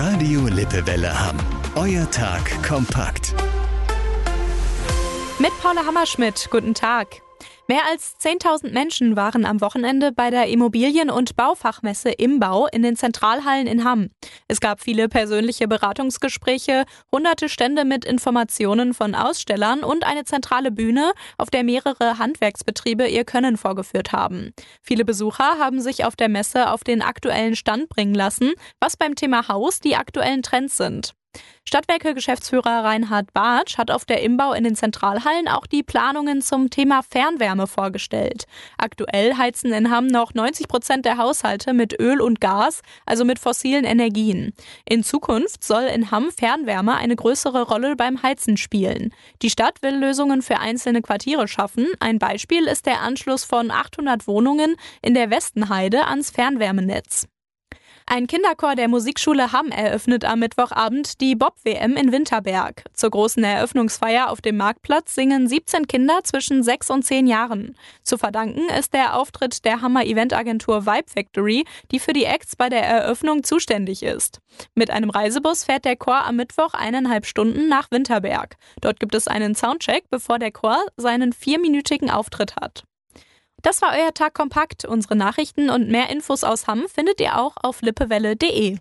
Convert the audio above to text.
Radio Lippewelle Hamm. Euer Tag kompakt. Mit Paula Hammerschmidt. Guten Tag. Mehr als 10.000 Menschen waren am Wochenende bei der Immobilien- und Baufachmesse Imbau in den Zentralhallen in Hamm. Es gab viele persönliche Beratungsgespräche, hunderte Stände mit Informationen von Ausstellern und eine zentrale Bühne, auf der mehrere Handwerksbetriebe ihr Können vorgeführt haben. Viele Besucher haben sich auf der Messe auf den aktuellen Stand bringen lassen, was beim Thema Haus die aktuellen Trends sind. Stadtwerke-Geschäftsführer Reinhard Bartsch hat auf der Imbau in den Zentralhallen auch die Planungen zum Thema Fernwärme vorgestellt. Aktuell heizen in Hamm noch 90 Prozent der Haushalte mit Öl und Gas, also mit fossilen Energien. In Zukunft soll in Hamm Fernwärme eine größere Rolle beim Heizen spielen. Die Stadt will Lösungen für einzelne Quartiere schaffen. Ein Beispiel ist der Anschluss von 800 Wohnungen in der Westenheide ans Fernwärmenetz. Ein Kinderchor der Musikschule Hamm eröffnet am Mittwochabend die Bob-WM in Winterberg. Zur großen Eröffnungsfeier auf dem Marktplatz singen 17 Kinder zwischen 6 und 10 Jahren. Zu verdanken ist der Auftritt der Hammer Eventagentur Vibe Factory, die für die Acts bei der Eröffnung zuständig ist. Mit einem Reisebus fährt der Chor am Mittwoch eineinhalb Stunden nach Winterberg. Dort gibt es einen Soundcheck, bevor der Chor seinen vierminütigen Auftritt hat. Das war euer Tag kompakt. Unsere Nachrichten und mehr Infos aus Hamm findet ihr auch auf lippewelle.de.